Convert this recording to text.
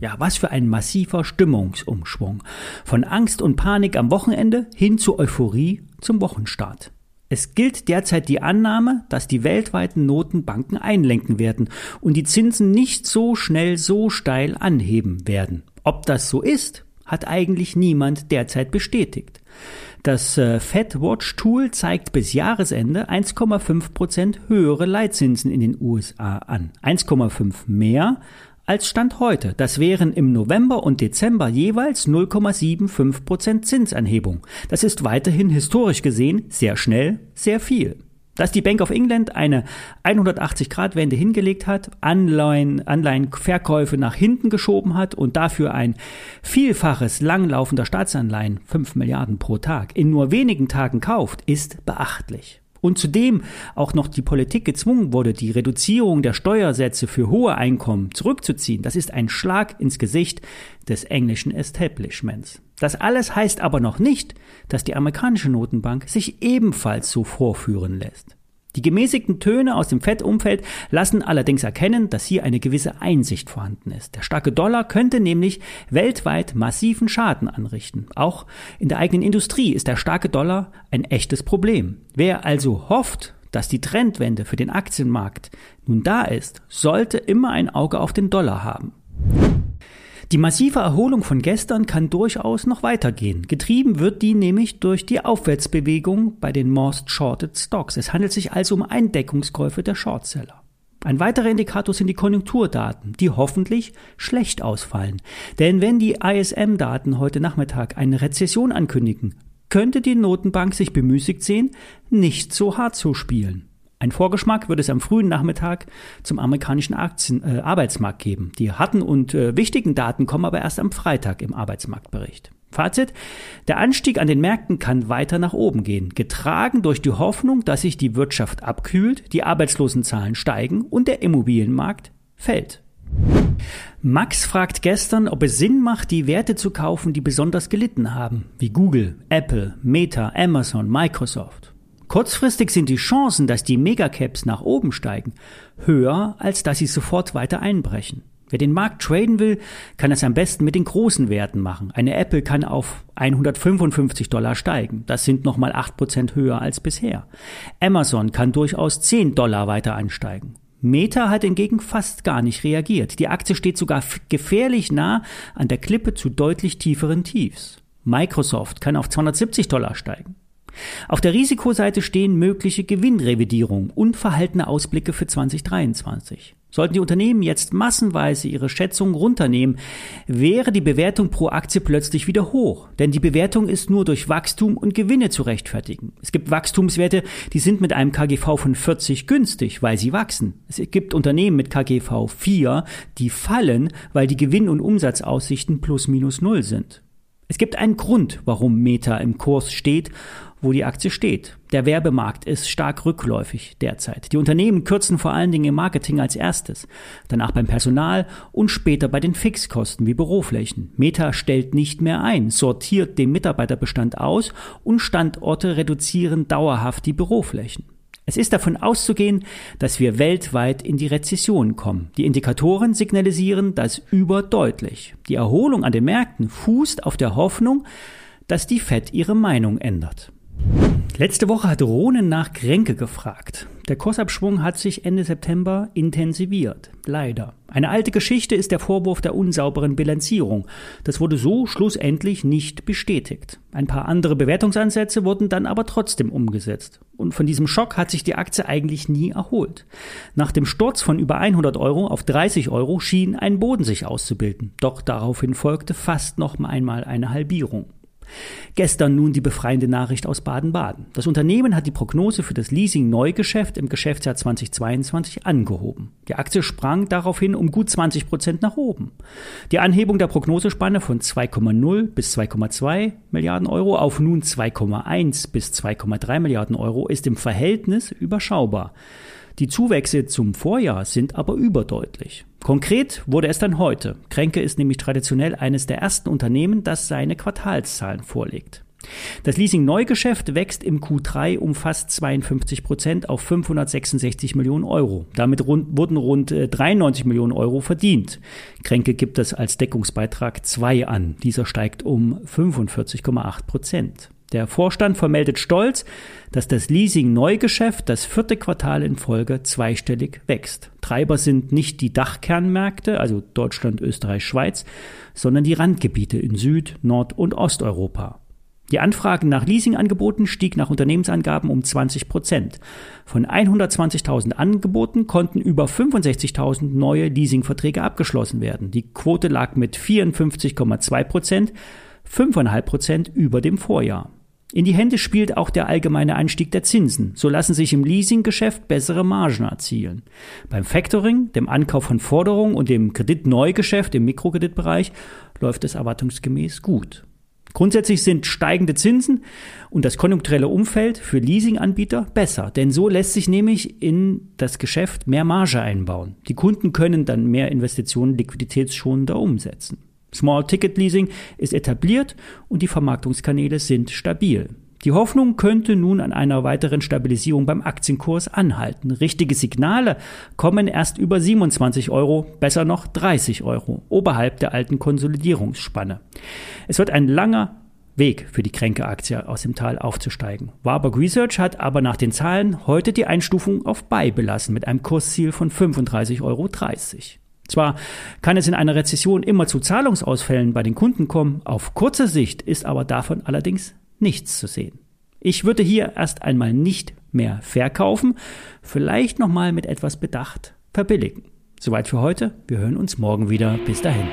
Ja, was für ein massiver Stimmungsumschwung. Von Angst und Panik am Wochenende hin zu Euphorie zum Wochenstart. Es gilt derzeit die Annahme, dass die weltweiten Notenbanken einlenken werden und die Zinsen nicht so schnell so steil anheben werden. Ob das so ist, hat eigentlich niemand derzeit bestätigt. Das äh, FedWatch-Tool zeigt bis Jahresende 1,5 Prozent höhere Leitzinsen in den USA an. 1,5 mehr als Stand heute. Das wären im November und Dezember jeweils 0,75 Prozent Zinsanhebung. Das ist weiterhin historisch gesehen sehr schnell, sehr viel. Dass die Bank of England eine 180-Grad-Wende hingelegt hat, Anleihen, Anleihenverkäufe nach hinten geschoben hat und dafür ein Vielfaches langlaufender Staatsanleihen, 5 Milliarden pro Tag, in nur wenigen Tagen kauft, ist beachtlich und zudem auch noch die Politik gezwungen wurde, die Reduzierung der Steuersätze für hohe Einkommen zurückzuziehen, das ist ein Schlag ins Gesicht des englischen Establishments. Das alles heißt aber noch nicht, dass die amerikanische Notenbank sich ebenfalls so vorführen lässt. Die gemäßigten Töne aus dem Fettumfeld lassen allerdings erkennen, dass hier eine gewisse Einsicht vorhanden ist. Der starke Dollar könnte nämlich weltweit massiven Schaden anrichten. Auch in der eigenen Industrie ist der starke Dollar ein echtes Problem. Wer also hofft, dass die Trendwende für den Aktienmarkt nun da ist, sollte immer ein Auge auf den Dollar haben. Die massive Erholung von gestern kann durchaus noch weitergehen. Getrieben wird die nämlich durch die Aufwärtsbewegung bei den Most Shorted Stocks. Es handelt sich also um Eindeckungskäufe der Shortseller. Ein weiterer Indikator sind die Konjunkturdaten, die hoffentlich schlecht ausfallen. Denn wenn die ISM-Daten heute Nachmittag eine Rezession ankündigen, könnte die Notenbank sich bemüßigt sehen, nicht so hart zu spielen. Ein Vorgeschmack wird es am frühen Nachmittag zum amerikanischen Aktien, äh, Arbeitsmarkt geben. Die harten und äh, wichtigen Daten kommen aber erst am Freitag im Arbeitsmarktbericht. Fazit, der Anstieg an den Märkten kann weiter nach oben gehen, getragen durch die Hoffnung, dass sich die Wirtschaft abkühlt, die Arbeitslosenzahlen steigen und der Immobilienmarkt fällt. Max fragt gestern, ob es Sinn macht, die Werte zu kaufen, die besonders gelitten haben, wie Google, Apple, Meta, Amazon, Microsoft. Kurzfristig sind die Chancen, dass die Megacaps nach oben steigen, höher, als dass sie sofort weiter einbrechen. Wer den Markt traden will, kann es am besten mit den großen Werten machen. Eine Apple kann auf 155 Dollar steigen. Das sind nochmal 8% höher als bisher. Amazon kann durchaus 10 Dollar weiter ansteigen. Meta hat hingegen fast gar nicht reagiert. Die Aktie steht sogar gefährlich nah an der Klippe zu deutlich tieferen Tiefs. Microsoft kann auf 270 Dollar steigen. Auf der Risikoseite stehen mögliche Gewinnrevidierungen und verhaltene Ausblicke für 2023. Sollten die Unternehmen jetzt massenweise ihre Schätzungen runternehmen, wäre die Bewertung pro Aktie plötzlich wieder hoch. Denn die Bewertung ist nur durch Wachstum und Gewinne zu rechtfertigen. Es gibt Wachstumswerte, die sind mit einem KGV von 40 günstig, weil sie wachsen. Es gibt Unternehmen mit KGV 4, die fallen, weil die Gewinn- und Umsatzaussichten plus minus null sind. Es gibt einen Grund, warum Meta im Kurs steht wo die Aktie steht. Der Werbemarkt ist stark rückläufig derzeit. Die Unternehmen kürzen vor allen Dingen im Marketing als erstes, danach beim Personal und später bei den Fixkosten wie Büroflächen. Meta stellt nicht mehr ein, sortiert den Mitarbeiterbestand aus und Standorte reduzieren dauerhaft die Büroflächen. Es ist davon auszugehen, dass wir weltweit in die Rezession kommen. Die Indikatoren signalisieren das überdeutlich. Die Erholung an den Märkten fußt auf der Hoffnung, dass die Fed ihre Meinung ändert. Letzte Woche hat Ronen nach Kränke gefragt. Der Kursabschwung hat sich Ende September intensiviert. Leider. Eine alte Geschichte ist der Vorwurf der unsauberen Bilanzierung. Das wurde so schlussendlich nicht bestätigt. Ein paar andere Bewertungsansätze wurden dann aber trotzdem umgesetzt. Und von diesem Schock hat sich die Aktie eigentlich nie erholt. Nach dem Sturz von über 100 Euro auf 30 Euro schien ein Boden sich auszubilden. Doch daraufhin folgte fast noch einmal eine Halbierung. Gestern nun die befreiende Nachricht aus Baden-Baden. Das Unternehmen hat die Prognose für das Leasing-Neugeschäft im Geschäftsjahr 2022 angehoben. Die Aktie sprang daraufhin um gut 20 Prozent nach oben. Die Anhebung der Prognosespanne von 2,0 bis 2,2 Milliarden Euro auf nun 2,1 bis 2,3 Milliarden Euro ist im Verhältnis überschaubar. Die Zuwächse zum Vorjahr sind aber überdeutlich. Konkret wurde es dann heute. Kränke ist nämlich traditionell eines der ersten Unternehmen, das seine Quartalszahlen vorlegt. Das Leasing-Neugeschäft wächst im Q3 um fast 52 Prozent auf 566 Millionen Euro. Damit rund, wurden rund 93 äh, Millionen Euro verdient. Kränke gibt es als Deckungsbeitrag 2 an. Dieser steigt um 45,8 Prozent. Der Vorstand vermeldet stolz, dass das Leasing-Neugeschäft das vierte Quartal in Folge zweistellig wächst. Treiber sind nicht die Dachkernmärkte, also Deutschland, Österreich, Schweiz, sondern die Randgebiete in Süd-, Nord- und Osteuropa. Die Anfragen nach Leasingangeboten stieg nach Unternehmensangaben um 20 Prozent. Von 120.000 Angeboten konnten über 65.000 neue Leasingverträge abgeschlossen werden. Die Quote lag mit 54,2 Prozent, 5,5 Prozent über dem Vorjahr. In die Hände spielt auch der allgemeine Anstieg der Zinsen. So lassen sich im Leasinggeschäft bessere Margen erzielen. Beim Factoring, dem Ankauf von Forderungen und dem Kreditneugeschäft im Mikrokreditbereich läuft es erwartungsgemäß gut. Grundsätzlich sind steigende Zinsen und das konjunkturelle Umfeld für Leasinganbieter besser, denn so lässt sich nämlich in das Geschäft mehr Marge einbauen. Die Kunden können dann mehr Investitionen liquiditätsschonender umsetzen. Small Ticket Leasing ist etabliert und die Vermarktungskanäle sind stabil. Die Hoffnung könnte nun an einer weiteren Stabilisierung beim Aktienkurs anhalten. Richtige Signale kommen erst über 27 Euro, besser noch 30 Euro, oberhalb der alten Konsolidierungsspanne. Es wird ein langer Weg für die Kränke-Aktie aus dem Tal aufzusteigen. Warburg Research hat aber nach den Zahlen heute die Einstufung auf Buy belassen mit einem Kursziel von 35,30 Euro. Zwar kann es in einer Rezession immer zu Zahlungsausfällen bei den Kunden kommen, auf kurze Sicht ist aber davon allerdings nichts zu sehen. Ich würde hier erst einmal nicht mehr verkaufen, vielleicht nochmal mit etwas Bedacht verbilligen. Soweit für heute, wir hören uns morgen wieder. Bis dahin.